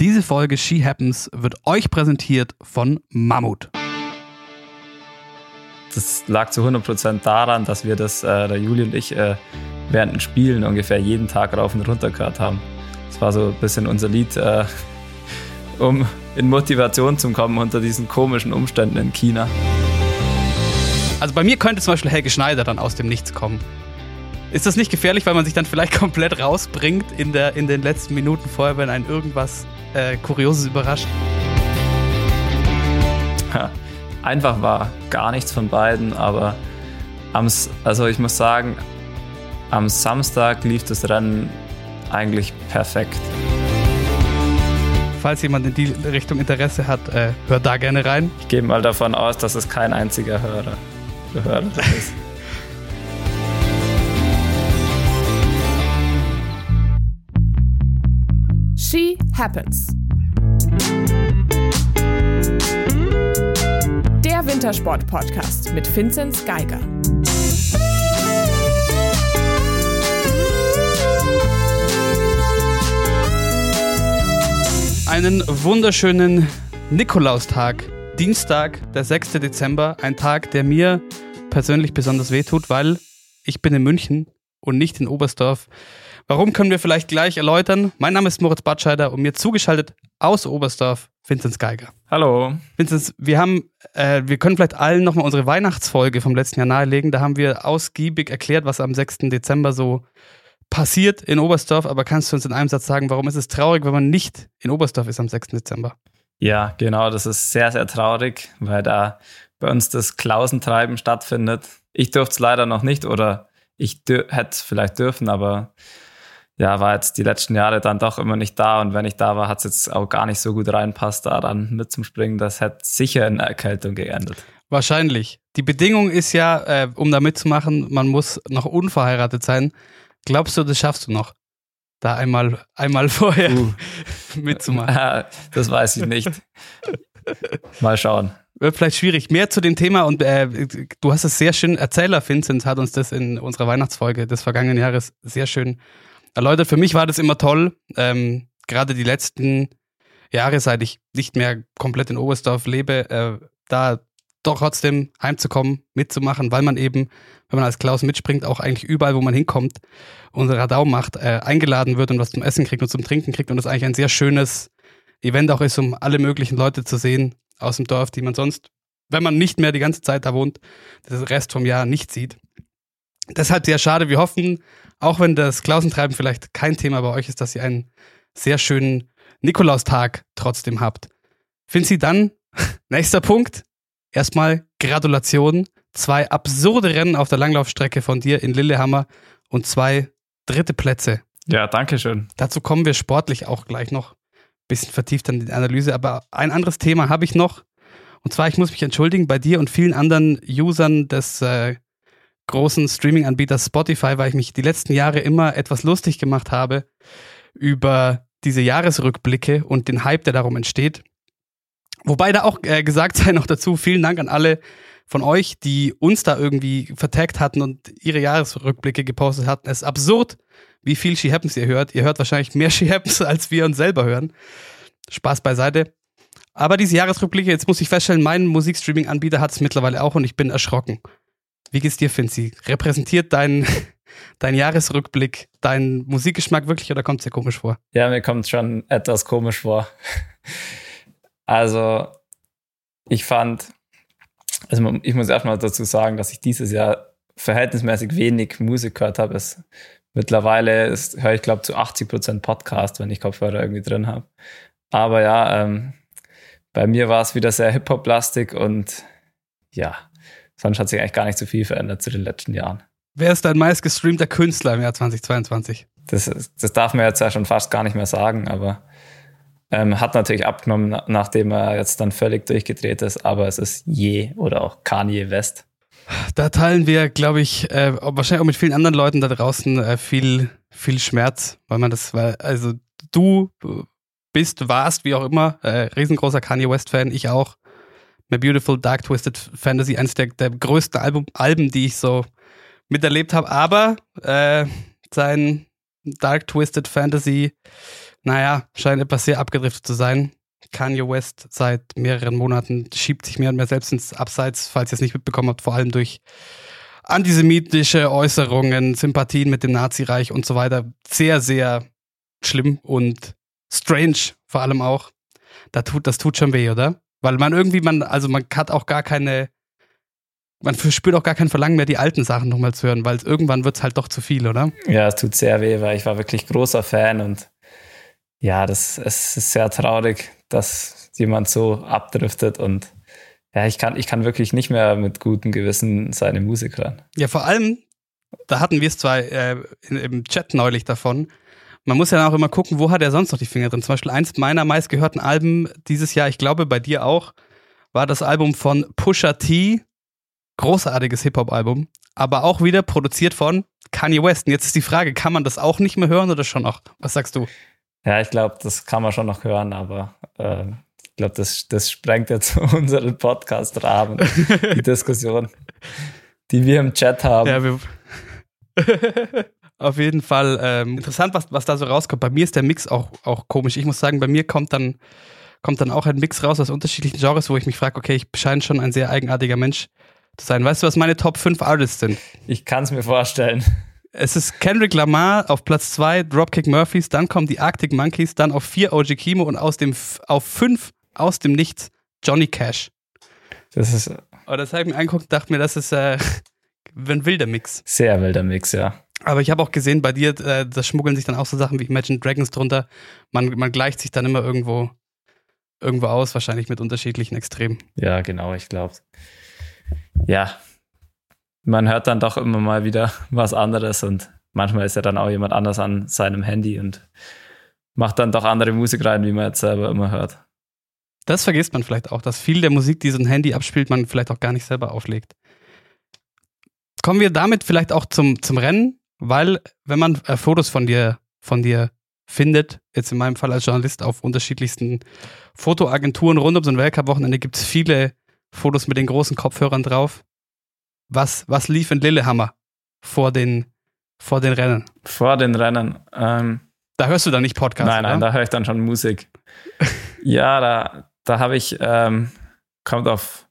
Diese Folge She Happens wird euch präsentiert von Mammut. Das lag zu 100% daran, dass wir das, äh, der Juli und ich, äh, während den Spielen ungefähr jeden Tag rauf und runter gehört haben. Das war so ein bisschen unser Lied, äh, um in Motivation zu kommen unter diesen komischen Umständen in China. Also bei mir könnte zum Beispiel Helge Schneider dann aus dem Nichts kommen. Ist das nicht gefährlich, weil man sich dann vielleicht komplett rausbringt in, der, in den letzten Minuten vorher, wenn einen irgendwas äh, Kurioses überrascht? Einfach war gar nichts von beiden, aber am, also ich muss sagen, am Samstag lief das Rennen eigentlich perfekt. Falls jemand in die Richtung Interesse hat, äh, hört da gerne rein. Ich gehe mal davon aus, dass es kein einziger Hörer, Hörer ist. Happens. Der Wintersport-Podcast mit Vinzenz Geiger. Einen wunderschönen Nikolaustag, Dienstag, der 6. Dezember, ein Tag, der mir persönlich besonders wehtut, weil ich bin in München und nicht in Oberstdorf. Warum können wir vielleicht gleich erläutern? Mein Name ist Moritz Batscheider und mir zugeschaltet aus Oberstdorf Vinzenz Geiger. Hallo. Vinzenz, wir haben, äh, wir können vielleicht allen nochmal unsere Weihnachtsfolge vom letzten Jahr nahelegen. Da haben wir ausgiebig erklärt, was am 6. Dezember so passiert in Oberstdorf. Aber kannst du uns in einem Satz sagen, warum ist es traurig, wenn man nicht in Oberstdorf ist am 6. Dezember? Ja, genau. Das ist sehr, sehr traurig, weil da bei uns das Klausentreiben stattfindet. Ich durfte es leider noch nicht oder ich hätte es vielleicht dürfen, aber ja, war jetzt die letzten Jahre dann doch immer nicht da und wenn ich da war, hat es jetzt auch gar nicht so gut reinpasst, da dann mitzuspringen. Das hätte sicher in Erkältung geendet. Wahrscheinlich. Die Bedingung ist ja, äh, um da mitzumachen, man muss noch unverheiratet sein. Glaubst du, das schaffst du noch? Da einmal, einmal vorher uh. mitzumachen. das weiß ich nicht. Mal schauen. Wird vielleicht schwierig. Mehr zu dem Thema und äh, du hast es sehr schön, Erzähler Vincent hat uns das in unserer Weihnachtsfolge des vergangenen Jahres sehr schön erläutert. Für mich war das immer toll. Ähm, Gerade die letzten Jahre, seit ich nicht mehr komplett in Oberstdorf lebe, äh, da doch trotzdem heimzukommen, mitzumachen, weil man eben, wenn man als Klaus mitspringt, auch eigentlich überall, wo man hinkommt, unser Radau macht, äh, eingeladen wird und was zum Essen kriegt und zum Trinken kriegt und das eigentlich ein sehr schönes Event auch ist, um alle möglichen Leute zu sehen aus dem Dorf, die man sonst, wenn man nicht mehr die ganze Zeit da wohnt, das Rest vom Jahr nicht sieht. Deshalb sehr schade. Wir hoffen, auch wenn das Klausentreiben vielleicht kein Thema bei euch ist, dass ihr einen sehr schönen Nikolaustag trotzdem habt. Finzi dann, nächster Punkt, erstmal Gratulation. Zwei absurde Rennen auf der Langlaufstrecke von dir in Lillehammer und zwei dritte Plätze. Ja, danke schön. Dazu kommen wir sportlich auch gleich noch ein bisschen vertieft in die Analyse. Aber ein anderes Thema habe ich noch. Und zwar, ich muss mich entschuldigen bei dir und vielen anderen Usern des äh, großen Streaming-Anbieter Spotify, weil ich mich die letzten Jahre immer etwas lustig gemacht habe über diese Jahresrückblicke und den Hype, der darum entsteht. Wobei da auch äh, gesagt sei noch dazu, vielen Dank an alle von euch, die uns da irgendwie vertagt hatten und ihre Jahresrückblicke gepostet hatten. Es ist absurd, wie viel She Happens ihr hört. Ihr hört wahrscheinlich mehr She Happens, als wir uns selber hören. Spaß beiseite. Aber diese Jahresrückblicke, jetzt muss ich feststellen, mein Musikstreaming-Anbieter hat es mittlerweile auch und ich bin erschrocken. Wie geht's dir, Finzi? Repräsentiert dein, dein Jahresrückblick deinen Musikgeschmack wirklich oder kommt es dir komisch vor? Ja, mir kommt schon etwas komisch vor. Also, ich fand, also ich muss erstmal dazu sagen, dass ich dieses Jahr verhältnismäßig wenig Musik gehört habe. Es, mittlerweile ist, höre ich, glaube zu 80 Prozent Podcast, wenn ich Kopfhörer irgendwie drin habe. Aber ja, ähm, bei mir war es wieder sehr Hip-Hop-lastig und ja, sonst hat sich eigentlich gar nicht so viel verändert zu den letzten Jahren. Wer ist dein meistgestreamter Künstler im Jahr 2022? Das, das darf man jetzt ja schon fast gar nicht mehr sagen, aber ähm, hat natürlich abgenommen, nachdem er jetzt dann völlig durchgedreht ist, aber es ist Je oder auch Kanye West. Da teilen wir, glaube ich, äh, wahrscheinlich auch mit vielen anderen Leuten da draußen äh, viel, viel Schmerz, weil man das, weil, also du bist, warst, wie auch immer, äh, riesengroßer Kanye West-Fan, ich auch. My Beautiful Dark Twisted Fantasy, eines der, der größten Album, Alben, die ich so miterlebt habe. Aber äh, sein Dark Twisted Fantasy naja, scheint etwas sehr abgedriftet zu sein. Kanye West seit mehreren Monaten schiebt sich mehr und mehr selbst ins Abseits, falls ihr es nicht mitbekommen habt, vor allem durch antisemitische Äußerungen, Sympathien mit dem Nazireich und so weiter. Sehr, sehr schlimm und strange vor allem auch. Das tut, das tut schon weh, oder? Weil man irgendwie, man, also man hat auch gar keine, man spürt auch gar kein Verlangen mehr, die alten Sachen nochmal zu hören, weil irgendwann wird es halt doch zu viel, oder? Ja, es tut sehr weh, weil ich war wirklich großer Fan und ja, das es ist sehr traurig, dass jemand so abdriftet und ja, ich kann, ich kann wirklich nicht mehr mit gutem Gewissen seine Musik hören. Ja, vor allem, da hatten wir es zwar äh, im Chat neulich davon. Man muss ja auch immer gucken, wo hat er sonst noch die Finger drin. Zum Beispiel eins meiner meistgehörten Alben dieses Jahr, ich glaube bei dir auch, war das Album von Pusha T. Großartiges Hip-Hop-Album, aber auch wieder produziert von Kanye West. Und jetzt ist die Frage, kann man das auch nicht mehr hören oder schon noch? Was sagst du? Ja, ich glaube, das kann man schon noch hören, aber äh, ich glaube, das, das sprengt jetzt unseren Podcast-Rahmen, die Diskussion, die wir im Chat haben. Ja, wir Auf jeden Fall ähm, interessant, was, was da so rauskommt. Bei mir ist der Mix auch, auch komisch. Ich muss sagen, bei mir kommt dann, kommt dann auch ein Mix raus aus unterschiedlichen Genres, wo ich mich frage, okay, ich scheine schon ein sehr eigenartiger Mensch zu sein. Weißt du, was meine Top 5 Artists sind? Ich kann es mir vorstellen. Es ist Kendrick Lamar auf Platz 2, Dropkick Murphys, dann kommen die Arctic Monkeys, dann auf 4 OG Kimo und aus dem, auf 5 aus dem Nichts Johnny Cash. Das ist. Aber das habe ich mir angeguckt und dachte mir, das ist äh, ein wilder Mix. Sehr wilder Mix, ja. Aber ich habe auch gesehen, bei dir, äh, da schmuggeln sich dann auch so Sachen wie Imagine Dragons drunter. Man, man gleicht sich dann immer irgendwo, irgendwo aus, wahrscheinlich mit unterschiedlichen Extremen. Ja, genau, ich glaube. Ja, man hört dann doch immer mal wieder was anderes und manchmal ist ja dann auch jemand anders an seinem Handy und macht dann doch andere Musik rein, wie man jetzt selber immer hört. Das vergisst man vielleicht auch, dass viel der Musik, die so ein Handy abspielt, man vielleicht auch gar nicht selber auflegt. Kommen wir damit vielleicht auch zum, zum Rennen, weil wenn man äh, Fotos von dir, von dir findet, jetzt in meinem Fall als Journalist auf unterschiedlichsten Fotoagenturen rund um so ein Weltcup-Wochenende gibt es viele Fotos mit den großen Kopfhörern drauf. Was, was lief in Lillehammer vor den, vor den Rennen? Vor den Rennen. Ähm, da hörst du dann nicht Podcast, Nein, nein, oder? da höre ich dann schon Musik. ja, da, da habe ich, ähm, kommt auf,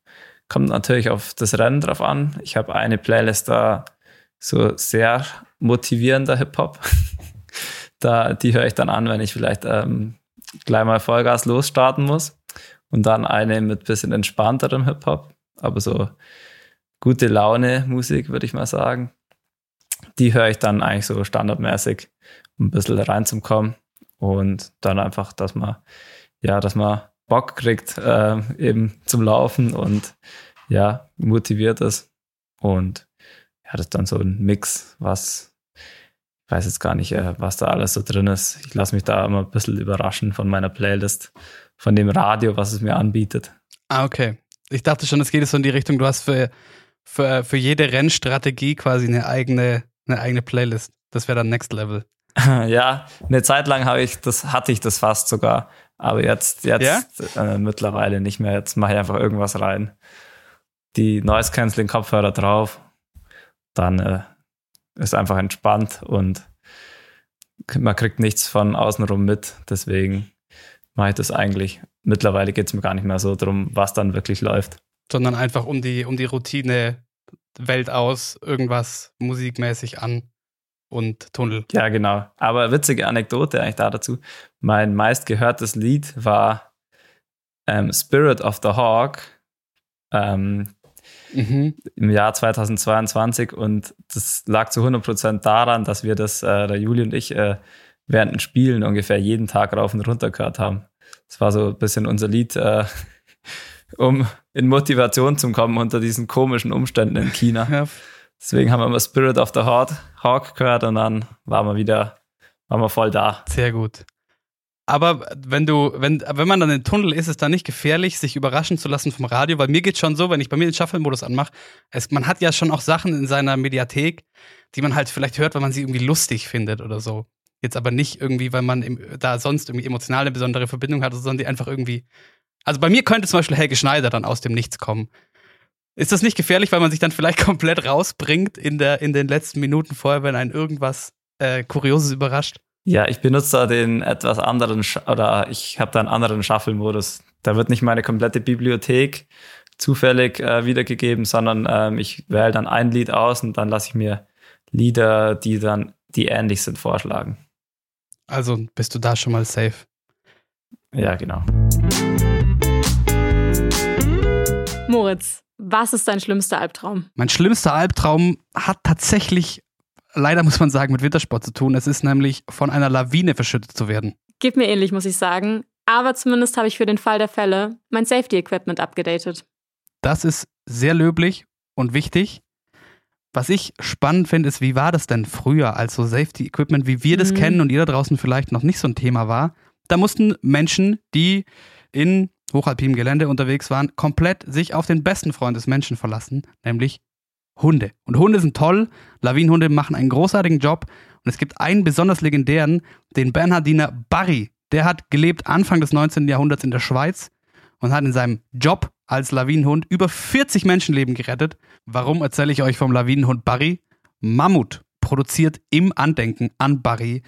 kommt natürlich auf das Rennen drauf an. Ich habe eine Playlist da, so sehr motivierender Hip-Hop. da, die höre ich dann an, wenn ich vielleicht ähm, gleich mal Vollgas losstarten muss. Und dann eine mit bisschen entspannterem Hip-Hop, aber so gute Laune Musik, würde ich mal sagen. Die höre ich dann eigentlich so standardmäßig, um ein bisschen reinzukommen. Und dann einfach, dass man, ja, dass man Bock kriegt, äh, eben zum Laufen und ja, motiviert ist. Und ja, das ist dann so ein Mix, was ich weiß jetzt gar nicht, äh, was da alles so drin ist. Ich lasse mich da immer ein bisschen überraschen von meiner Playlist, von dem Radio, was es mir anbietet. Ah, okay. Ich dachte schon, es geht so in die Richtung, du hast für, für, für jede Rennstrategie quasi eine eigene, eine eigene Playlist. Das wäre dann Next Level. ja, eine Zeit lang habe ich das, hatte ich das fast sogar. Aber jetzt, jetzt ja? äh, mittlerweile nicht mehr. Jetzt mache ich einfach irgendwas rein. Die Noise Canceling Kopfhörer drauf. Dann äh, ist einfach entspannt und man kriegt nichts von außenrum mit. Deswegen mache ich das eigentlich. Mittlerweile geht es mir gar nicht mehr so darum, was dann wirklich läuft. Sondern einfach um die, um die Routine Welt aus, irgendwas musikmäßig an und Tunnel. Ja, genau. Aber witzige Anekdote eigentlich da dazu. Mein meistgehörtes Lied war ähm, Spirit of the Hawk ähm, mhm. im Jahr 2022 und das lag zu 100% daran, dass wir das, äh, der Juli und ich, äh, während den Spielen ungefähr jeden Tag rauf und runter gehört haben. Das war so ein bisschen unser Lied, äh, um in Motivation zu kommen unter diesen komischen Umständen in China. Ja. Deswegen haben wir mal Spirit of the Hawk gehört und dann waren wir wieder, waren wir voll da. Sehr gut. Aber wenn du, wenn, wenn man dann im Tunnel ist, ist es dann nicht gefährlich, sich überraschen zu lassen vom Radio, weil mir geht schon so, wenn ich bei mir den Shuffle-Modus anmache, man hat ja schon auch Sachen in seiner Mediathek, die man halt vielleicht hört, weil man sie irgendwie lustig findet oder so. Jetzt aber nicht irgendwie, weil man im, da sonst irgendwie emotional eine besondere Verbindung hat, sondern die einfach irgendwie. Also bei mir könnte zum Beispiel Helge Schneider dann aus dem Nichts kommen. Ist das nicht gefährlich, weil man sich dann vielleicht komplett rausbringt in, der, in den letzten Minuten vorher, wenn einen irgendwas äh, Kurioses überrascht? Ja, ich benutze da den etwas anderen, Sch oder ich habe da einen anderen Shuffle-Modus. Da wird nicht meine komplette Bibliothek zufällig äh, wiedergegeben, sondern ähm, ich wähle dann ein Lied aus und dann lasse ich mir Lieder, die dann, die ähnlich sind, vorschlagen. Also bist du da schon mal safe. Ja, genau. Moritz, was ist dein schlimmster Albtraum? Mein schlimmster Albtraum hat tatsächlich, leider muss man sagen, mit Wintersport zu tun. Es ist nämlich von einer Lawine verschüttet zu werden. Geht mir ähnlich, muss ich sagen. Aber zumindest habe ich für den Fall der Fälle mein Safety-Equipment abgedatet. Das ist sehr löblich und wichtig. Was ich spannend finde, ist, wie war das denn früher, als so Safety Equipment, wie wir das Mhm. kennen und ihr da draußen vielleicht noch nicht so ein Thema war? Da mussten Menschen, die in hochalpinem Gelände unterwegs waren, komplett sich auf den besten Freund des Menschen verlassen, nämlich Hunde. Und Hunde sind toll, Lawinenhunde machen einen großartigen Job und es gibt einen besonders legendären, den Bernhardiner Barry. Der hat gelebt Anfang des 19. Jahrhunderts in der Schweiz und hat in seinem Job als Lawinenhund über 40 Menschenleben gerettet. Warum erzähle ich euch vom Lawinenhund Barry? Mammut produziert im Andenken an Barry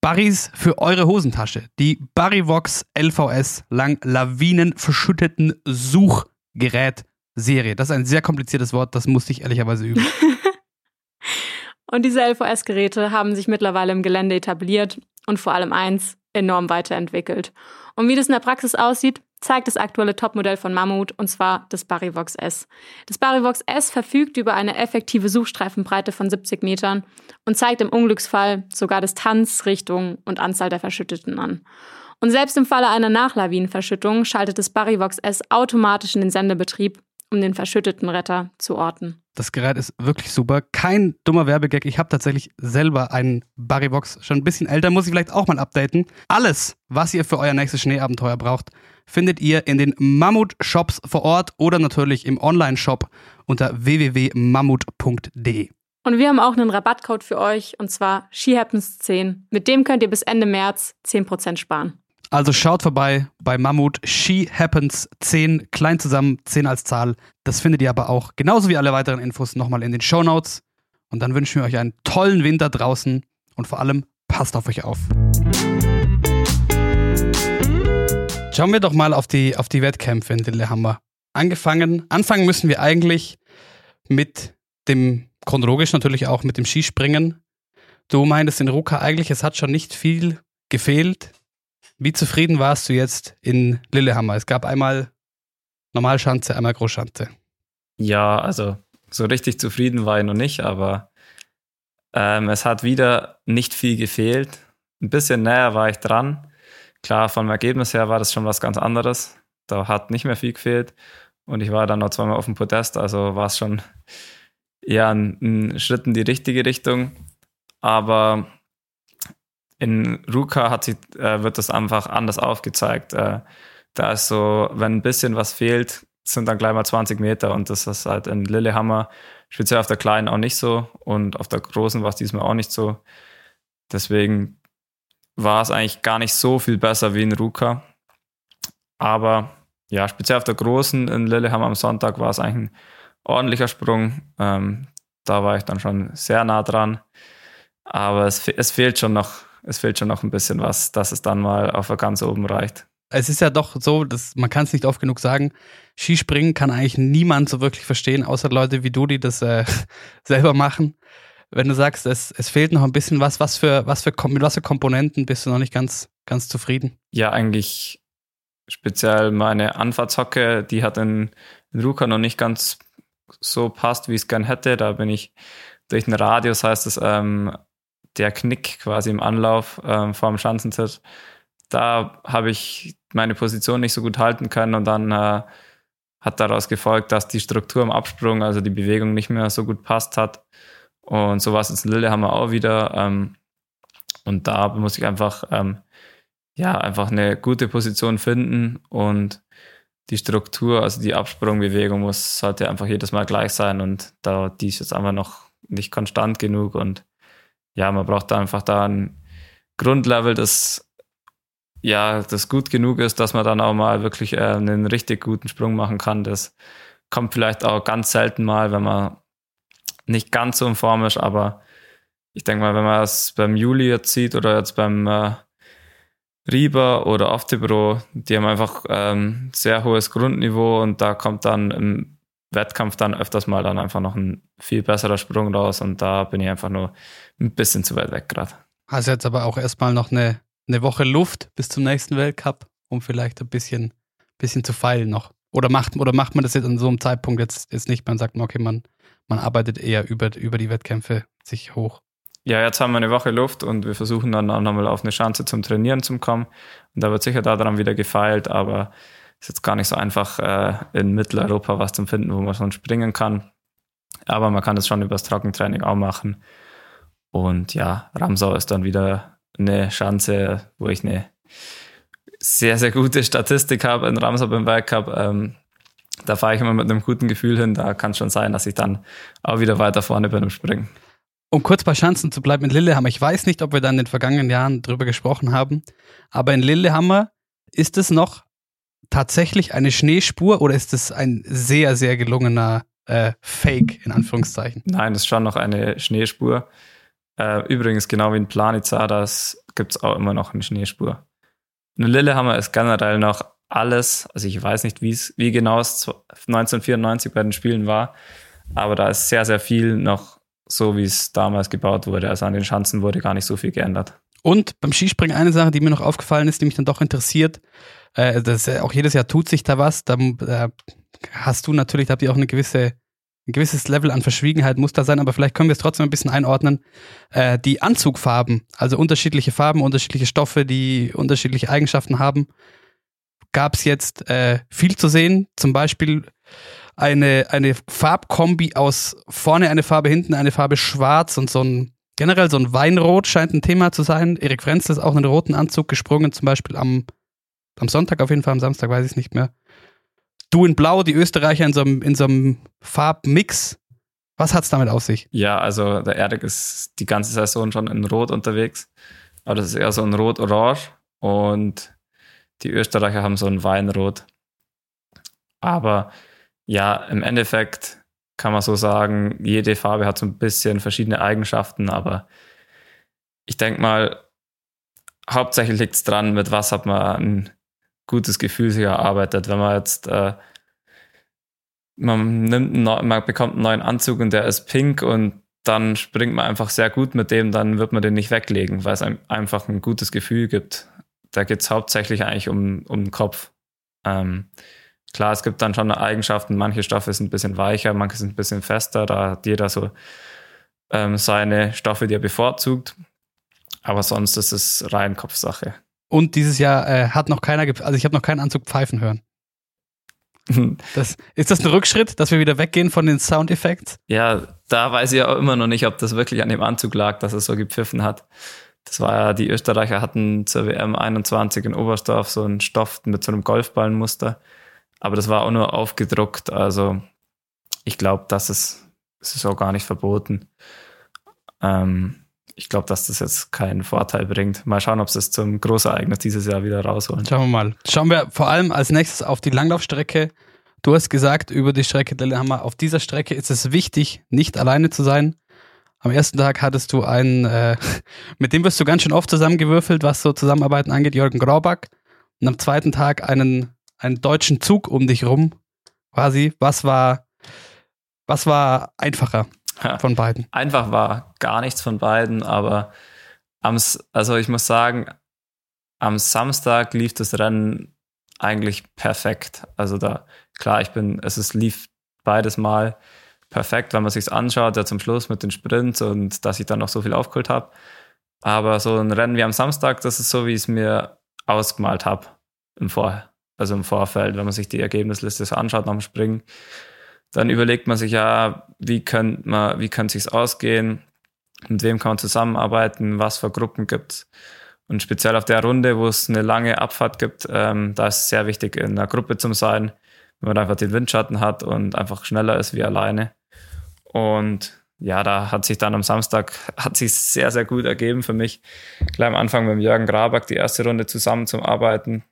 Barrys für eure Hosentasche. Die Barryvox LVS lang lawinenverschütteten Suchgerät Serie. Das ist ein sehr kompliziertes Wort, das musste ich ehrlicherweise üben. Und diese LVS-Geräte haben sich mittlerweile im Gelände etabliert und vor allem eins, enorm weiterentwickelt. Und wie das in der Praxis aussieht, zeigt das aktuelle Topmodell von Mammut, und zwar das Barryvox S. Das Barryvox S verfügt über eine effektive Suchstreifenbreite von 70 Metern und zeigt im Unglücksfall sogar Distanz, Richtung und Anzahl der Verschütteten an. Und selbst im Falle einer Nachlawinenverschüttung schaltet das Barryvox S automatisch in den Sendebetrieb, um den verschütteten Retter zu orten. Das Gerät ist wirklich super. Kein dummer Werbegag. Ich habe tatsächlich selber einen Barrybox. Schon ein bisschen älter, muss ich vielleicht auch mal updaten. Alles, was ihr für euer nächstes Schneeabenteuer braucht, findet ihr in den Mammut-Shops vor Ort oder natürlich im Online-Shop unter www.mammut.de. Und wir haben auch einen Rabattcode für euch, und zwar SheHappens10. Mit dem könnt ihr bis Ende März 10% sparen. Also schaut vorbei bei Mammut She Happens 10, klein zusammen, 10 als Zahl. Das findet ihr aber auch, genauso wie alle weiteren Infos, nochmal in den Show Notes. Und dann wünschen wir euch einen tollen Winter draußen und vor allem passt auf euch auf. Schauen wir doch mal auf die, auf die Wettkämpfe in Lillehammer. Angefangen, anfangen müssen wir eigentlich mit dem, chronologisch natürlich auch mit dem Skispringen. Du meintest in Ruka eigentlich, es hat schon nicht viel gefehlt. Wie zufrieden warst du jetzt in Lillehammer? Es gab einmal Normalschanze, einmal Großschanze. Ja, also so richtig zufrieden war ich noch nicht, aber ähm, es hat wieder nicht viel gefehlt. Ein bisschen näher war ich dran. Klar, vom Ergebnis her war das schon was ganz anderes. Da hat nicht mehr viel gefehlt. Und ich war dann noch zweimal auf dem Podest, also war es schon eher ein, ein Schritt in die richtige Richtung. Aber in Ruka hat sich, äh, wird das einfach anders aufgezeigt. Äh, da ist so, wenn ein bisschen was fehlt, sind dann gleich mal 20 Meter und das ist halt in Lillehammer, speziell auf der kleinen auch nicht so und auf der großen war es diesmal auch nicht so. Deswegen war es eigentlich gar nicht so viel besser wie in Ruka. Aber ja, speziell auf der großen in Lillehammer am Sonntag war es eigentlich ein ordentlicher Sprung. Ähm, da war ich dann schon sehr nah dran. Aber es, es fehlt schon noch, es fehlt schon noch ein bisschen was, dass es dann mal auf der ganz oben reicht. Es ist ja doch so, dass man kann es nicht oft genug sagen, Skispringen kann eigentlich niemand so wirklich verstehen, außer Leute wie du, die das äh, selber machen. Wenn du sagst, es, es fehlt noch ein bisschen was, was für, was für, mit was für Komponenten bist du noch nicht ganz, ganz zufrieden? Ja, eigentlich speziell meine Anfahrtshocke, die hat in, in Ruka noch nicht ganz so passt, wie ich es gern hätte. Da bin ich durch den Radius, heißt es, ähm, der Knick quasi im Anlauf ähm, vor dem Schanzentritt. Da habe ich meine Position nicht so gut halten können und dann äh, hat daraus gefolgt, dass die Struktur im Absprung, also die Bewegung nicht mehr so gut passt hat. Und so war es jetzt in Lillehammer auch wieder. Ähm, und da muss ich einfach, ähm, ja, einfach eine gute Position finden und die Struktur, also die Absprungbewegung muss, sollte einfach jedes Mal gleich sein und da, die ist jetzt einfach noch nicht konstant genug und ja, man braucht da einfach da ein Grundlevel, das ja, das gut genug ist, dass man dann auch mal wirklich äh, einen richtig guten Sprung machen kann. Das kommt vielleicht auch ganz selten mal, wenn man nicht ganz so in Form ist, aber ich denke mal, wenn man es beim Juli jetzt sieht oder jetzt beim äh, Rieber oder Oftibro, die haben einfach ähm, sehr hohes Grundniveau und da kommt dann im Wettkampf dann öfters mal dann einfach noch ein viel besserer Sprung raus und da bin ich einfach nur ein bisschen zu weit weg gerade. Hast jetzt aber auch erstmal noch eine, eine Woche Luft bis zum nächsten Weltcup, um vielleicht ein bisschen, bisschen zu feilen noch. Oder macht, oder macht man das jetzt an so einem Zeitpunkt jetzt, jetzt nicht? Man sagt, okay, man, man arbeitet eher über, über die Wettkämpfe sich hoch. Ja, jetzt haben wir eine Woche Luft und wir versuchen dann auch nochmal auf eine Chance zum Trainieren zu kommen. Und da wird sicher daran wieder gefeilt, aber ist jetzt gar nicht so einfach, äh, in Mitteleuropa was zu finden, wo man schon springen kann. Aber man kann das schon übers Trockentraining auch machen. Und ja, Ramsau ist dann wieder eine Chance, wo ich eine sehr, sehr gute Statistik habe in Ramsau beim Weltcup. Ähm, da fahre ich immer mit einem guten Gefühl hin. Da kann es schon sein, dass ich dann auch wieder weiter vorne bin im Springen. Um kurz bei Chancen zu bleiben in Lillehammer, ich weiß nicht, ob wir da in den vergangenen Jahren drüber gesprochen haben, aber in Lillehammer ist es noch tatsächlich eine Schneespur oder ist es ein sehr, sehr gelungener äh, Fake, in Anführungszeichen? Nein, das ist schon noch eine Schneespur. Äh, übrigens, genau wie in Planitza, das gibt es auch immer noch eine Schneespur. In Lillehammer ist generell noch alles, also ich weiß nicht, wie genau es 1994 bei den Spielen war, aber da ist sehr, sehr viel noch so, wie es damals gebaut wurde. Also an den Schanzen wurde gar nicht so viel geändert. Und beim Skispringen eine Sache, die mir noch aufgefallen ist, die mich dann doch interessiert, äh, das, äh, auch jedes Jahr tut sich da was, da äh, hast du natürlich, da habt ihr auch eine gewisse ein gewisses Level an Verschwiegenheit muss da sein, aber vielleicht können wir es trotzdem ein bisschen einordnen. Äh, die Anzugfarben, also unterschiedliche Farben, unterschiedliche Stoffe, die unterschiedliche Eigenschaften haben, gab es jetzt äh, viel zu sehen. Zum Beispiel eine, eine Farbkombi aus vorne eine Farbe, hinten eine Farbe schwarz und so ein generell so ein Weinrot scheint ein Thema zu sein. Erik Frenzel ist auch in einen roten Anzug gesprungen, zum Beispiel am, am Sonntag auf jeden Fall, am Samstag weiß ich es nicht mehr. Du in Blau, die Österreicher in so einem, in so einem Farbmix. Was hat es damit auf sich? Ja, also der Erik ist die ganze Saison schon in Rot unterwegs. Aber das ist eher so ein Rot-Orange. Und die Österreicher haben so ein Weinrot. Aber ja, im Endeffekt kann man so sagen, jede Farbe hat so ein bisschen verschiedene Eigenschaften, aber ich denke mal, hauptsächlich liegt es dran, mit was hat man ein gutes Gefühl sich erarbeitet. Wenn man jetzt, äh, man nimmt einen, man bekommt einen neuen Anzug und der ist pink und dann springt man einfach sehr gut mit dem, dann wird man den nicht weglegen, weil es einem einfach ein gutes Gefühl gibt. Da geht es hauptsächlich eigentlich um, um den Kopf. Ähm, klar, es gibt dann schon Eigenschaften, manche Stoffe sind ein bisschen weicher, manche sind ein bisschen fester, da hat jeder so ähm, seine Stoffe, die er bevorzugt. Aber sonst ist es rein Kopfsache. Und dieses Jahr äh, hat noch keiner, also ich habe noch keinen Anzug pfeifen hören. Das, ist das ein Rückschritt, dass wir wieder weggehen von den Soundeffekts? Ja, da weiß ich auch immer noch nicht, ob das wirklich an dem Anzug lag, dass es so gepfiffen hat. Das war ja, die Österreicher hatten zur WM 21 in Oberstdorf so einen Stoff mit so einem Golfballenmuster. Aber das war auch nur aufgedruckt. Also ich glaube, das ist, das ist auch gar nicht verboten. Ähm, ich glaube, dass das jetzt keinen Vorteil bringt. Mal schauen, ob sie es zum Großereignis dieses Jahr wieder rausholen. Schauen wir mal. Schauen wir vor allem als nächstes auf die Langlaufstrecke. Du hast gesagt, über die Strecke Lillehammer, auf dieser Strecke ist es wichtig, nicht alleine zu sein. Am ersten Tag hattest du einen, äh, mit dem wirst du ganz schön oft zusammengewürfelt, was so Zusammenarbeiten angeht, Jürgen Graubach. Und am zweiten Tag einen, einen deutschen Zug um dich rum, quasi. Was war, was war einfacher? Von beiden. Einfach war gar nichts von beiden, aber am, also ich muss sagen, am Samstag lief das Rennen eigentlich perfekt. Also da, klar, ich bin, es ist, lief beides Mal perfekt, wenn man sich anschaut, ja zum Schluss mit den Sprints und dass ich dann noch so viel aufgeholt habe. Aber so ein Rennen wie am Samstag, das ist so, wie ich es mir ausgemalt habe im Vor, also im Vorfeld, wenn man sich die Ergebnisliste so anschaut nach dem Springen dann überlegt man sich ja, wie könnte man, wie könnte sich's ausgehen, mit wem kann man zusammenarbeiten, was für Gruppen gibt's. Und speziell auf der Runde, wo es eine lange Abfahrt gibt, ähm, da ist es sehr wichtig, in einer Gruppe zu sein, wenn man einfach den Windschatten hat und einfach schneller ist wie alleine. Und ja, da hat sich dann am Samstag hat sich sehr, sehr gut ergeben für mich. Gleich am Anfang mit Jürgen Graback die erste Runde zusammen zum Arbeiten.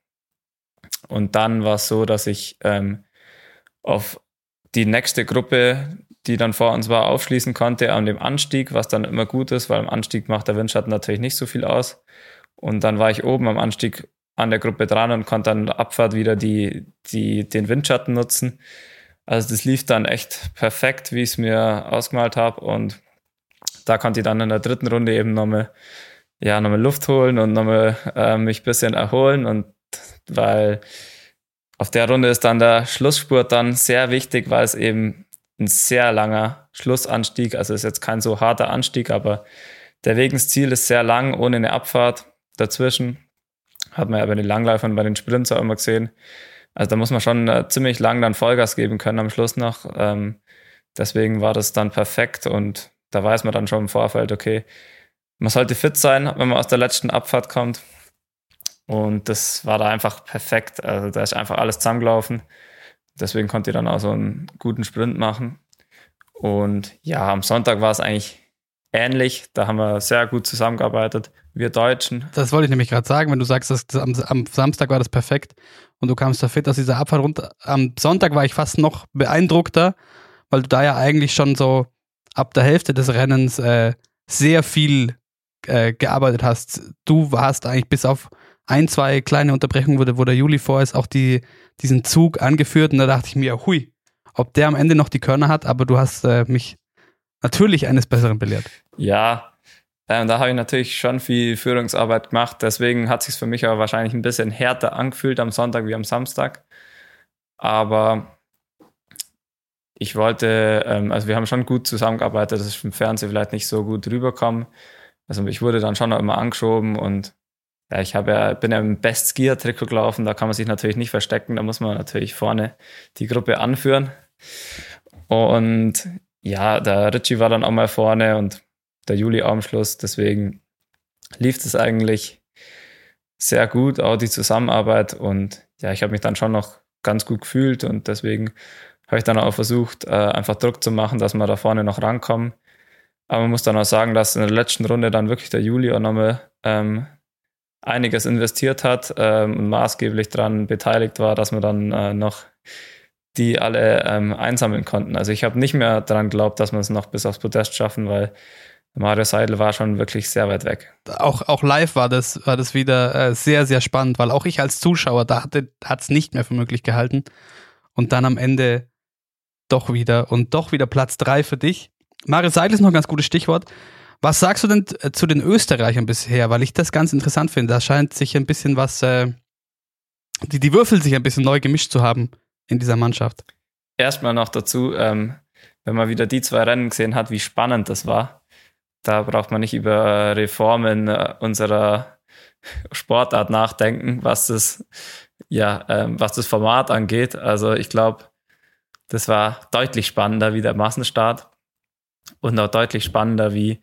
Und dann war es so, dass ich ähm, auf die nächste Gruppe, die dann vor uns war, aufschließen konnte an dem Anstieg, was dann immer gut ist, weil am Anstieg macht der Windschatten natürlich nicht so viel aus. Und dann war ich oben am Anstieg an der Gruppe dran und konnte dann Abfahrt wieder die, die, den Windschatten nutzen. Also das lief dann echt perfekt, wie ich es mir ausgemalt habe. Und da konnte ich dann in der dritten Runde eben nochmal ja, nochmal Luft holen und nochmal äh, mich ein bisschen erholen. Und weil auf der Runde ist dann der Schlussspurt dann sehr wichtig, weil es eben ein sehr langer Schlussanstieg, also ist jetzt kein so harter Anstieg, aber der Weg ins Ziel ist sehr lang, ohne eine Abfahrt dazwischen. Hat man ja bei den Langläufern, bei den Sprints auch immer gesehen. Also da muss man schon äh, ziemlich lang dann Vollgas geben können am Schluss noch. Ähm, deswegen war das dann perfekt und da weiß man dann schon im Vorfeld, okay, man sollte fit sein, wenn man aus der letzten Abfahrt kommt. Und das war da einfach perfekt. Also da ist einfach alles zusammengelaufen. Deswegen konnte ich dann auch so einen guten Sprint machen. Und ja, am Sonntag war es eigentlich ähnlich. Da haben wir sehr gut zusammengearbeitet, wir Deutschen. Das wollte ich nämlich gerade sagen, wenn du sagst, dass am, am, Samstag war das perfekt und du kamst da fit aus dieser Abfahrt runter. Am Sonntag war ich fast noch beeindruckter, weil du da ja eigentlich schon so ab der Hälfte des Rennens äh, sehr viel äh, gearbeitet hast. Du hast eigentlich bis auf ein, zwei kleine Unterbrechungen, wo der, wo der Juli vor ist, auch die, diesen Zug angeführt und da dachte ich mir, hui, ob der am Ende noch die Körner hat, aber du hast äh, mich natürlich eines Besseren belehrt. Ja, ähm, da habe ich natürlich schon viel Führungsarbeit gemacht. Deswegen hat sich für mich aber wahrscheinlich ein bisschen härter angefühlt am Sonntag wie am Samstag. Aber ich wollte, ähm, also wir haben schon gut zusammengearbeitet. Das ist im Fernsehen vielleicht nicht so gut rüberkommen. Also ich wurde dann schon immer angeschoben und ja, ich habe ja, bin ja im Best Skier Trikot gelaufen, da kann man sich natürlich nicht verstecken, da muss man natürlich vorne die Gruppe anführen. Und ja, der Richie war dann auch mal vorne und der Juli auch am Schluss, deswegen lief es eigentlich sehr gut, auch die Zusammenarbeit und ja, ich habe mich dann schon noch ganz gut gefühlt und deswegen habe ich dann auch versucht, äh, einfach Druck zu machen, dass wir da vorne noch rankommen. Aber man muss dann auch sagen, dass in der letzten Runde dann wirklich der Juli auch nochmal ähm, einiges investiert hat ähm, und maßgeblich daran beteiligt war, dass wir dann äh, noch die alle ähm, einsammeln konnten. Also ich habe nicht mehr daran geglaubt, dass wir es noch bis aufs Podest schaffen, weil Mario Seidel war schon wirklich sehr weit weg. Auch, auch live war das, war das wieder äh, sehr, sehr spannend, weil auch ich als Zuschauer, da hat es nicht mehr für möglich gehalten. Und dann am Ende doch wieder und doch wieder Platz drei für dich. Mario Seidel ist noch ein ganz gutes Stichwort. Was sagst du denn äh, zu den Österreichern bisher? Weil ich das ganz interessant finde. Da scheint sich ein bisschen was, äh, die, die Würfel sich ein bisschen neu gemischt zu haben in dieser Mannschaft. Erstmal noch dazu, ähm, wenn man wieder die zwei Rennen gesehen hat, wie spannend das war. Da braucht man nicht über Reformen äh, unserer Sportart nachdenken, was das, ja, ähm, was das Format angeht. Also ich glaube, das war deutlich spannender wie der Massenstart und auch deutlich spannender wie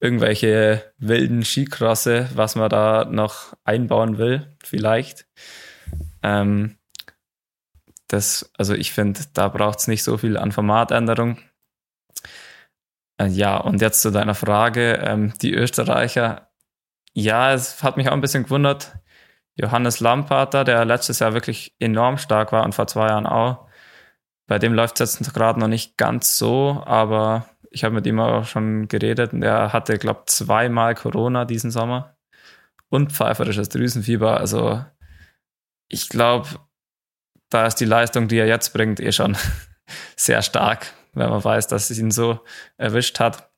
irgendwelche wilden Skicrosse, was man da noch einbauen will, vielleicht. Ähm, das, also ich finde, da braucht es nicht so viel an Formatänderung. Äh, ja, und jetzt zu deiner Frage, ähm, die Österreicher, ja, es hat mich auch ein bisschen gewundert. Johannes Lamparter, der letztes Jahr wirklich enorm stark war und vor zwei Jahren auch, bei dem läuft es jetzt gerade noch nicht ganz so, aber ich habe mit ihm auch schon geredet und er hatte, glaube ich, zweimal Corona diesen Sommer und pfeiferisches Drüsenfieber. Also ich glaube, da ist die Leistung, die er jetzt bringt, eh schon sehr stark, wenn man weiß, dass es ihn so erwischt hat.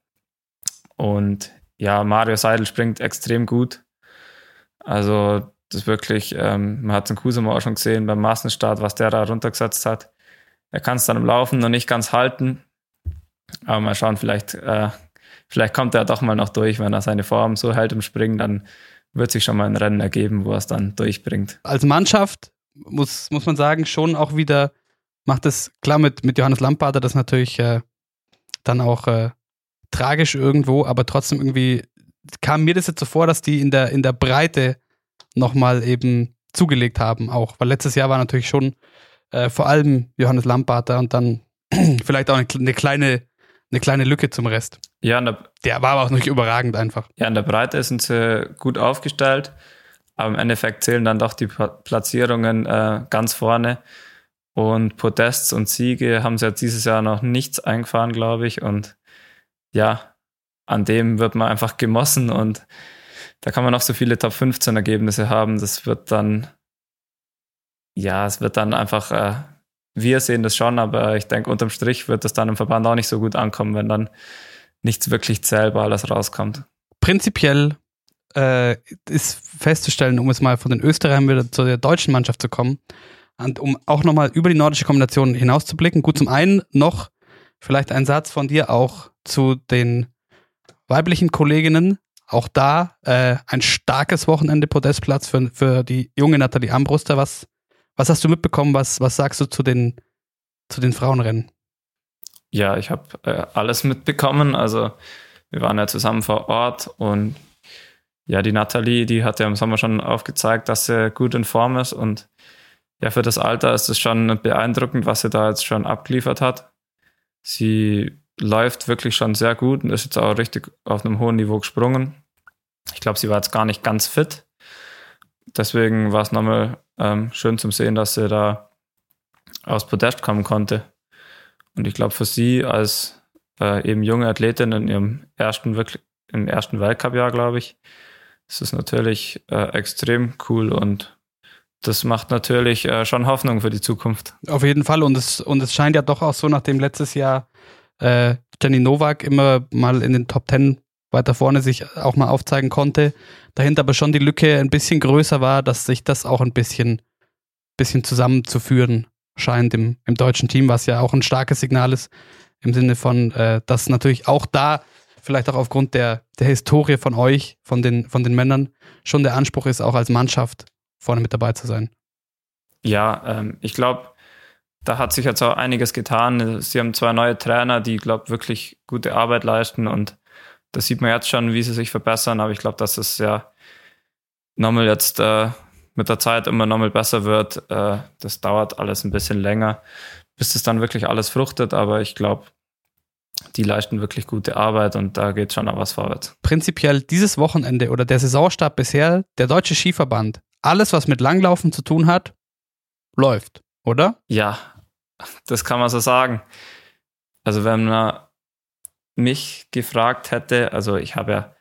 Und ja, Mario Seidel springt extrem gut. Also das ist wirklich, ähm, man hat es in Kusama auch schon gesehen beim Massenstart, was der da runtergesetzt hat. Er kann es dann im Laufen noch nicht ganz halten, aber mal schauen, vielleicht, äh, vielleicht kommt er doch mal noch durch, wenn er seine Form so hält im Springen, dann wird sich schon mal ein Rennen ergeben, wo er es dann durchbringt. Als Mannschaft muss, muss man sagen, schon auch wieder macht es, klar, mit, mit Johannes Lamparter das natürlich äh, dann auch äh, tragisch irgendwo, aber trotzdem irgendwie kam mir das jetzt so vor, dass die in der, in der Breite nochmal eben zugelegt haben auch, weil letztes Jahr war natürlich schon äh, vor allem Johannes Lamparter und dann vielleicht auch eine, eine, kleine, eine kleine Lücke zum Rest. Ja, der, der war aber auch nicht überragend einfach. Ja, in der Breite sind sie gut aufgestellt, aber im Endeffekt zählen dann doch die Platzierungen äh, ganz vorne. Und Podests und Siege haben sie ja dieses Jahr noch nichts eingefahren, glaube ich. Und ja, an dem wird man einfach gemossen und da kann man noch so viele Top 15 Ergebnisse haben. Das wird dann, ja, es wird dann einfach, äh, wir sehen das schon, aber ich denke, unterm Strich wird das dann im Verband auch nicht so gut ankommen, wenn dann nichts wirklich Zählbares rauskommt. Prinzipiell äh, ist festzustellen, um jetzt mal von den Österreichern wieder zu der deutschen Mannschaft zu kommen, und um auch nochmal über die nordische Kombination hinauszublicken. Gut, zum einen noch vielleicht ein Satz von dir auch zu den weiblichen Kolleginnen. Auch da äh, ein starkes Wochenende Podestplatz für, für die junge Nathalie Ambruster. Was, was hast du mitbekommen? Was, was sagst du zu den, zu den Frauenrennen? Ja, ich habe äh, alles mitbekommen. Also wir waren ja zusammen vor Ort und ja, die Nathalie, die hat ja im Sommer schon aufgezeigt, dass sie gut in Form ist und ja, für das Alter ist es schon beeindruckend, was sie da jetzt schon abgeliefert hat. Sie läuft wirklich schon sehr gut und ist jetzt auch richtig auf einem hohen Niveau gesprungen. Ich glaube, sie war jetzt gar nicht ganz fit. Deswegen war es nochmal ähm, schön zum Sehen, dass sie da aus Podest kommen konnte. Und ich glaube, für sie als äh, eben junge Athletin in ihrem ersten, wirklich, im ersten Weltcup-Jahr, glaube ich, ist es natürlich äh, extrem cool und das macht natürlich äh, schon Hoffnung für die Zukunft. Auf jeden Fall. Und es, und es scheint ja doch auch so, nachdem letztes Jahr äh, Jenny Nowak immer mal in den Top Ten weiter vorne sich auch mal aufzeigen konnte, dahinter aber schon die Lücke ein bisschen größer war, dass sich das auch ein bisschen, bisschen zusammenzuführen scheint im, im deutschen Team, was ja auch ein starkes Signal ist, im Sinne von, äh, dass natürlich auch da, vielleicht auch aufgrund der, der Historie von euch, von den, von den Männern, schon der Anspruch ist, auch als Mannschaft vorne mit dabei zu sein. Ja, ähm, ich glaube, da hat sich jetzt auch einiges getan. Sie haben zwei neue Trainer, die, glaube wirklich gute Arbeit leisten und das sieht man jetzt schon, wie sie sich verbessern. Aber ich glaube, dass es ja nochmal jetzt äh, mit der Zeit immer nochmal besser wird. Äh, das dauert alles ein bisschen länger, bis es dann wirklich alles fruchtet. Aber ich glaube, die leisten wirklich gute Arbeit und da geht schon auch was vorwärts. Prinzipiell dieses Wochenende oder der Saisonstart bisher, der Deutsche Skiverband alles, was mit Langlaufen zu tun hat, läuft, oder? Ja, das kann man so sagen. Also wenn man mich gefragt hätte, also ich habe ja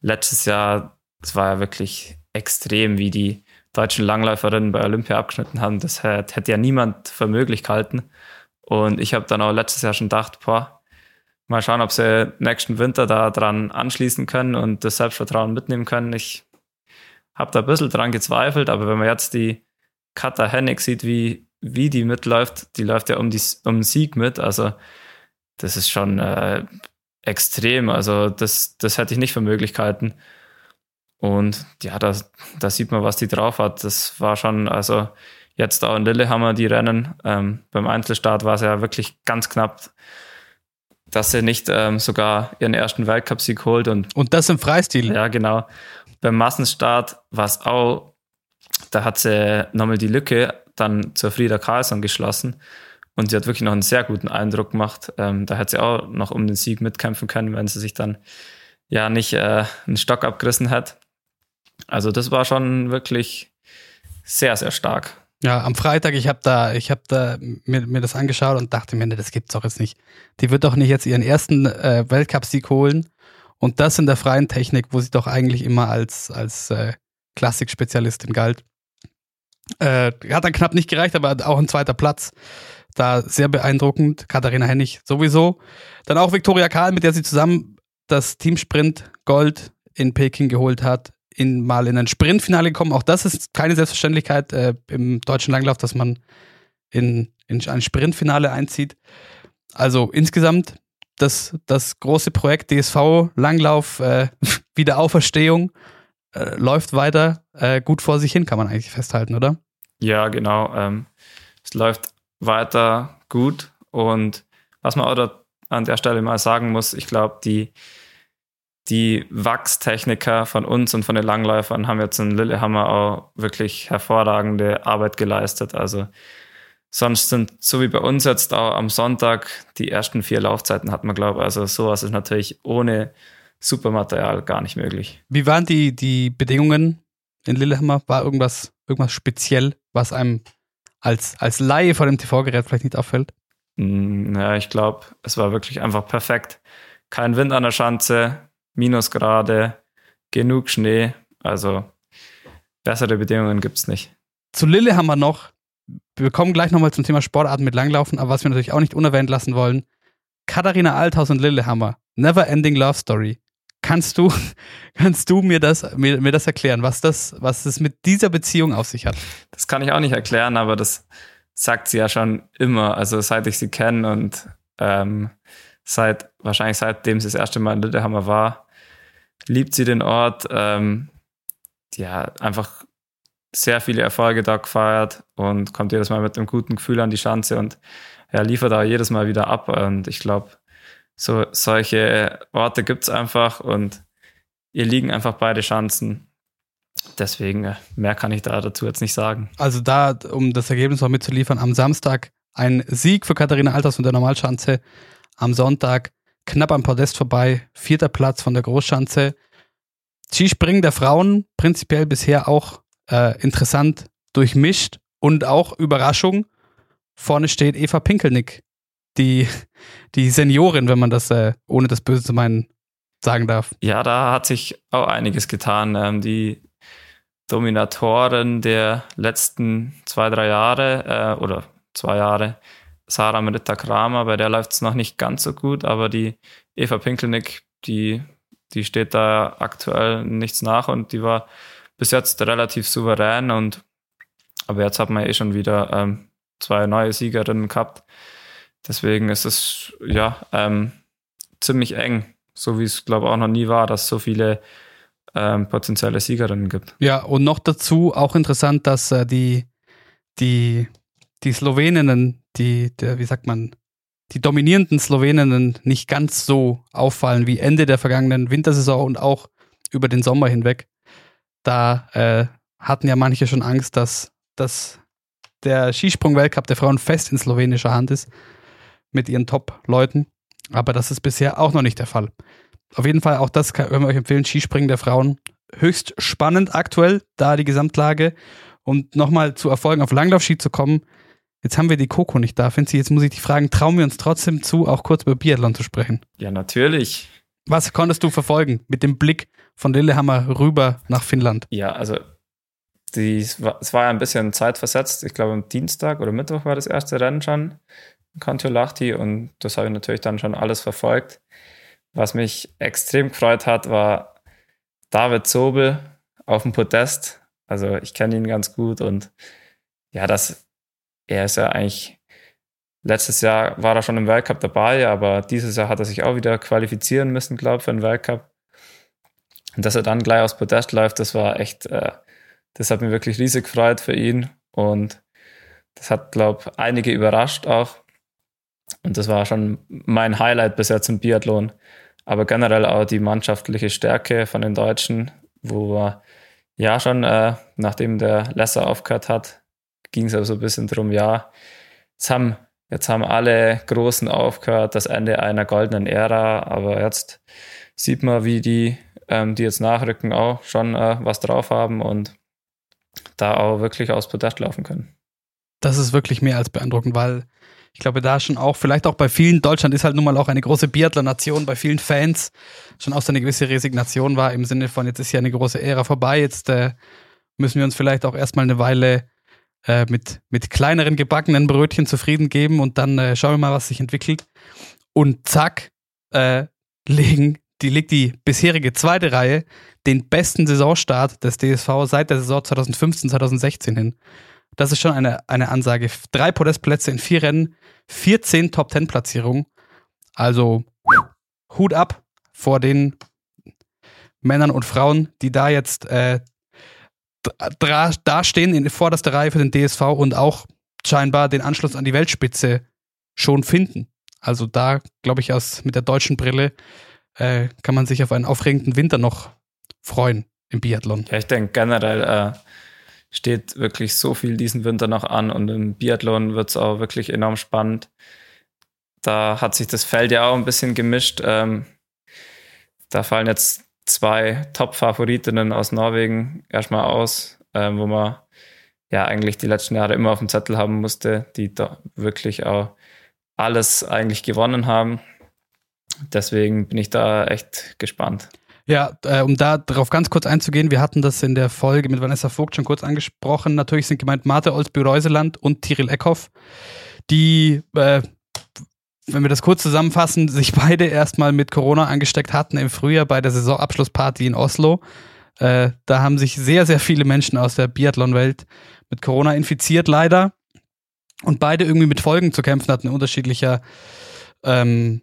letztes Jahr, es war ja wirklich extrem, wie die deutschen Langläuferinnen bei Olympia abgeschnitten haben. Das hätte ja niemand für möglich gehalten. Und ich habe dann auch letztes Jahr schon gedacht, boah, mal schauen, ob sie nächsten Winter da dran anschließen können und das Selbstvertrauen mitnehmen können. Ich habe da ein bisschen dran gezweifelt, aber wenn man jetzt die Katha Hennig sieht, wie, wie die mitläuft, die läuft ja um, die, um den Sieg mit, also das ist schon äh, extrem, also das, das hätte ich nicht für Möglichkeiten. Und ja, da, da sieht man, was die drauf hat. Das war schon, also jetzt auch in Lillehammer die Rennen. Ähm, beim Einzelstart war es ja wirklich ganz knapp, dass sie nicht ähm, sogar ihren ersten Weltcup-Sieg holt. Und, und das im Freistil. Ja, genau beim Massenstart war es auch, da hat sie nochmal die Lücke dann zur Frieda Carlsson geschlossen. Und sie hat wirklich noch einen sehr guten Eindruck gemacht. Ähm, da hat sie auch noch um den Sieg mitkämpfen können, wenn sie sich dann ja nicht äh, einen Stock abgerissen hat. Also das war schon wirklich sehr, sehr stark. Ja, am Freitag, ich habe da, ich habe da mir, mir das angeschaut und dachte mir, nee, das gibt's doch jetzt nicht. Die wird doch nicht jetzt ihren ersten äh, Weltcup-Sieg holen und das in der freien Technik, wo sie doch eigentlich immer als, als äh, Klassik-Spezialistin galt. Äh, hat dann knapp nicht gereicht, aber auch ein zweiter Platz. Da sehr beeindruckend. Katharina Hennig sowieso. Dann auch Viktoria Karl, mit der sie zusammen das Teamsprint Gold in Peking geholt hat, in, mal in ein Sprintfinale gekommen. Auch das ist keine Selbstverständlichkeit äh, im deutschen Langlauf, dass man in, in ein Sprintfinale einzieht. Also insgesamt das, das große Projekt DSV Langlauf äh, Wiederauferstehung äh, läuft weiter äh, gut vor sich hin, kann man eigentlich festhalten, oder? Ja, genau. Ähm, es läuft weiter gut und was man auch an der Stelle mal sagen muss, ich glaube, die, die Wachstechniker von uns und von den Langläufern haben jetzt in Lillehammer auch wirklich hervorragende Arbeit geleistet. Also Sonst sind, so wie bei uns jetzt auch am Sonntag, die ersten vier Laufzeiten hat man, glaube ich. Also sowas ist natürlich ohne Supermaterial gar nicht möglich. Wie waren die, die Bedingungen in Lillehammer? War irgendwas, irgendwas speziell, was einem als, als Laie vor dem TV-Gerät vielleicht nicht auffällt? Mm, Ja, ich glaube, es war wirklich einfach perfekt. Kein Wind an der Schanze, Minusgrade, genug Schnee. Also bessere Bedingungen gibt's nicht. Zu Lillehammer noch. Wir kommen gleich nochmal zum Thema Sportarten mit Langlaufen, aber was wir natürlich auch nicht unerwähnt lassen wollen. Katharina Althaus und Lillehammer. Never Ending Love Story. Kannst du, kannst du mir das, mir, mir das erklären, was das, was es mit dieser Beziehung auf sich hat? Das kann ich auch nicht erklären, aber das sagt sie ja schon immer. Also seit ich sie kenne und ähm, seit wahrscheinlich seitdem sie das erste Mal in Lillehammer war, liebt sie den Ort. Ähm, ja, einfach sehr viele Erfolge da gefeiert und kommt jedes Mal mit einem guten Gefühl an die Schanze und ja, liefert da jedes Mal wieder ab. Und ich glaube, so solche Orte gibt's einfach und ihr liegen einfach beide Chancen. Deswegen, äh, mehr kann ich da dazu jetzt nicht sagen. Also da, um das Ergebnis noch mitzuliefern, am Samstag ein Sieg für Katharina Althaus von der Normalschanze. Am Sonntag knapp am Podest vorbei, vierter Platz von der Großschanze. Skispringen der Frauen prinzipiell bisher auch äh, interessant durchmischt und auch Überraschung. Vorne steht Eva Pinkelnick, die, die Seniorin, wenn man das äh, ohne das Böse zu meinen sagen darf. Ja, da hat sich auch einiges getan. Ähm, die Dominatoren der letzten zwei, drei Jahre äh, oder zwei Jahre, Sarah Meritta Kramer, bei der läuft es noch nicht ganz so gut, aber die Eva Pinkelnick, die, die steht da aktuell nichts nach und die war bis jetzt relativ souverän und aber jetzt hat man eh schon wieder ähm, zwei neue Siegerinnen gehabt. Deswegen ist es ja ähm, ziemlich eng, so wie es glaube ich auch noch nie war, dass so viele ähm, potenzielle Siegerinnen gibt. Ja, und noch dazu auch interessant, dass äh, die, die, die Sloweninnen, die, der, wie sagt man, die dominierenden Sloweninnen nicht ganz so auffallen wie Ende der vergangenen Wintersaison und auch über den Sommer hinweg. Da äh, hatten ja manche schon Angst, dass, dass der Skisprung-Weltcup der Frauen fest in slowenischer Hand ist mit ihren Top-Leuten. Aber das ist bisher auch noch nicht der Fall. Auf jeden Fall, auch das können wir euch empfehlen, Skispringen der Frauen. Höchst spannend aktuell, da die Gesamtlage. Und nochmal zu Erfolgen auf Langlaufski zu kommen. Jetzt haben wir die Coco nicht da, Finzi. Jetzt muss ich dich fragen, trauen wir uns trotzdem zu, auch kurz über Biathlon zu sprechen? Ja, natürlich. Was konntest du verfolgen mit dem Blick von Lillehammer rüber nach Finnland? Ja, also die, es war ja ein bisschen zeitversetzt. Ich glaube, am Dienstag oder Mittwoch war das erste Rennen schon in Kontiolahti und das habe ich natürlich dann schon alles verfolgt. Was mich extrem gefreut hat, war David Zobel auf dem Podest. Also ich kenne ihn ganz gut und ja, das, er ist ja eigentlich, letztes Jahr war er schon im Weltcup dabei, aber dieses Jahr hat er sich auch wieder qualifizieren müssen, glaube ich, für den Weltcup. Und dass er dann gleich aufs Podest läuft, das war echt, äh, das hat mich wirklich riesig gefreut für ihn und das hat, glaube ich, einige überrascht auch. Und das war schon mein Highlight bis jetzt im Biathlon. Aber generell auch die mannschaftliche Stärke von den Deutschen, wo wir ja schon, äh, nachdem der Lesser aufgehört hat, ging es aber so ein bisschen drum, ja, jetzt haben, jetzt haben alle Großen aufgehört, das Ende einer goldenen Ära, aber jetzt sieht man, wie die, ähm, die jetzt nachrücken, auch schon äh, was drauf haben und da auch wirklich aufs Podest laufen können. Das ist wirklich mehr als beeindruckend, weil ich glaube, da schon auch, vielleicht auch bei vielen, Deutschland ist halt nun mal auch eine große Biathlon-Nation, bei vielen Fans schon auch so eine gewisse Resignation war im Sinne von, jetzt ist ja eine große Ära vorbei, jetzt äh, müssen wir uns vielleicht auch erstmal eine Weile äh, mit, mit kleineren gebackenen Brötchen zufrieden geben und dann äh, schauen wir mal, was sich entwickelt. Und zack, äh, legen, die legt die bisherige zweite Reihe den besten Saisonstart des DSV seit der Saison 2015, 2016 hin. Das ist schon eine, eine Ansage. Drei Podestplätze in vier Rennen, 14 Top-10-Platzierungen. Also Hut ab vor den Männern und Frauen, die da jetzt äh, da stehen in vorderster Reihe für den DSV und auch scheinbar den Anschluss an die Weltspitze schon finden. Also da, glaube ich, aus mit der deutschen Brille äh, kann man sich auf einen aufregenden Winter noch freuen im Biathlon. Ja, ich denke generell äh, steht wirklich so viel diesen Winter noch an und im Biathlon wird es auch wirklich enorm spannend. Da hat sich das Feld ja auch ein bisschen gemischt. Ähm, da fallen jetzt zwei Top-Favoritinnen aus Norwegen erstmal aus, ähm, wo man ja eigentlich die letzten Jahre immer auf dem Zettel haben musste, die da wirklich auch alles eigentlich gewonnen haben. Deswegen bin ich da echt gespannt. Ja, äh, um da darauf ganz kurz einzugehen, wir hatten das in der Folge mit Vanessa Vogt schon kurz angesprochen. Natürlich sind gemeint Marte Olsby-Reuseland und Tiril Eckhoff, die, äh, wenn wir das kurz zusammenfassen, sich beide erstmal mit Corona angesteckt hatten im Frühjahr bei der Saisonabschlussparty in Oslo. Äh, da haben sich sehr, sehr viele Menschen aus der Biathlon-Welt mit Corona infiziert, leider. Und beide irgendwie mit Folgen zu kämpfen hatten, unterschiedlicher, ähm,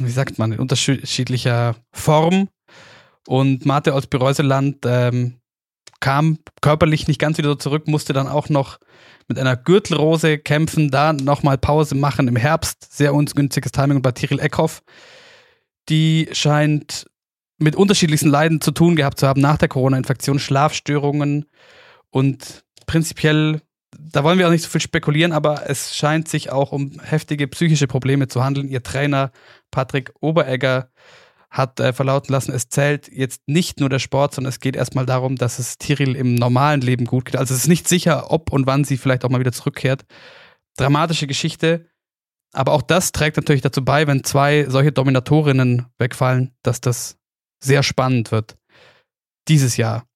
wie sagt man, in unterschiedlicher Form. Und Marte aus Bereuseland ähm, kam körperlich nicht ganz wieder so zurück, musste dann auch noch mit einer Gürtelrose kämpfen, da nochmal Pause machen im Herbst. Sehr ungünstiges Timing. Bei Tiril Eckhoff, die scheint mit unterschiedlichsten Leiden zu tun gehabt zu haben nach der Corona-Infektion, Schlafstörungen und prinzipiell, da wollen wir auch nicht so viel spekulieren, aber es scheint sich auch um heftige psychische Probleme zu handeln. Ihr Trainer Patrick Oberegger hat äh, verlauten lassen, es zählt jetzt nicht nur der Sport, sondern es geht erstmal darum, dass es Tiril im normalen Leben gut geht. Also es ist nicht sicher, ob und wann sie vielleicht auch mal wieder zurückkehrt. Dramatische Geschichte. Aber auch das trägt natürlich dazu bei, wenn zwei solche Dominatorinnen wegfallen, dass das sehr spannend wird. Dieses Jahr.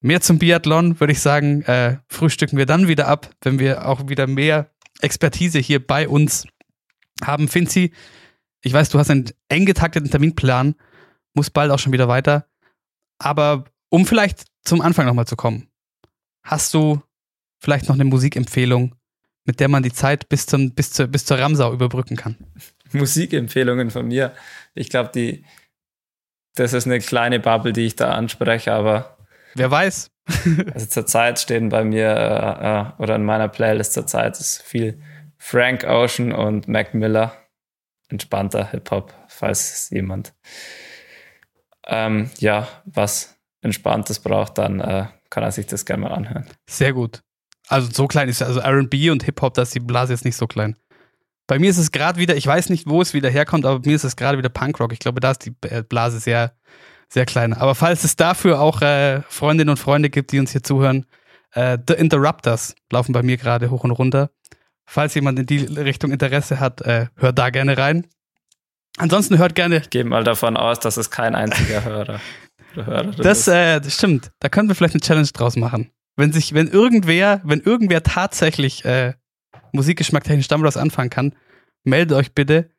Mehr zum Biathlon, würde ich sagen, äh, frühstücken wir dann wieder ab, wenn wir auch wieder mehr Expertise hier bei uns haben. Finzi, ich weiß, du hast einen eng getakteten Terminplan, muss bald auch schon wieder weiter. Aber um vielleicht zum Anfang nochmal zu kommen, hast du vielleicht noch eine Musikempfehlung, mit der man die Zeit bis, zum, bis, zur, bis zur Ramsau überbrücken kann? Musikempfehlungen von mir. Ich glaube, die, das ist eine kleine Bubble, die ich da anspreche, aber. Wer weiß. also zurzeit stehen bei mir äh, äh, oder in meiner Playlist zurzeit ist viel Frank Ocean und Mac Miller. Entspannter Hip-Hop, falls jemand ähm, ja was Entspanntes braucht, dann äh, kann er sich das gerne mal anhören. Sehr gut. Also so klein ist also RB und Hip-Hop, da ist die Blase jetzt nicht so klein. Bei mir ist es gerade wieder, ich weiß nicht, wo es wieder herkommt, aber bei mir ist es gerade wieder Punkrock. Ich glaube, da ist die äh, Blase sehr, sehr klein. Aber falls es dafür auch äh, Freundinnen und Freunde gibt, die uns hier zuhören, äh, The Interrupters laufen bei mir gerade hoch und runter. Falls jemand in die Richtung Interesse hat, äh, hört da gerne rein. Ansonsten hört gerne. Ich gehe mal davon aus, dass es kein einziger Hörer das, äh, das stimmt. Da können wir vielleicht eine Challenge draus machen. Wenn sich, wenn irgendwer, wenn irgendwer tatsächlich äh, Musikgeschmack technisch damit was anfangen kann, meldet euch bitte,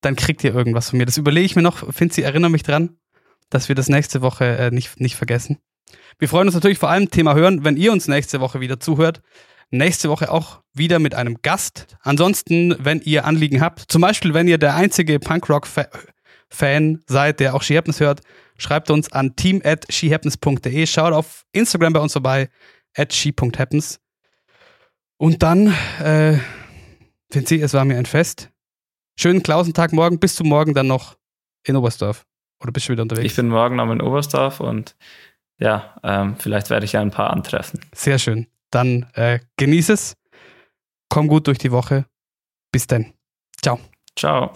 dann kriegt ihr irgendwas von mir. Das überlege ich mir noch. Finzi, erinnere mich dran, dass wir das nächste Woche äh, nicht, nicht vergessen. Wir freuen uns natürlich vor allem Thema hören, wenn ihr uns nächste Woche wieder zuhört. Nächste Woche auch wieder mit einem Gast. Ansonsten, wenn ihr Anliegen habt, zum Beispiel, wenn ihr der einzige Punkrock-Fan seid, der auch She Happens hört, schreibt uns an team at shehappens.de. Schaut auf Instagram bei uns vorbei, at she.happens. Und dann, äh, Finzi, es war mir ein Fest. Schönen Klausentag morgen. Bis zum Morgen dann noch in Oberstdorf. Oder bist du wieder unterwegs? Ich bin morgen noch in Oberstdorf und ja, ähm, vielleicht werde ich ja ein paar antreffen. Sehr schön. Dann äh, genieß es. Komm gut durch die Woche. Bis dann. Ciao. Ciao.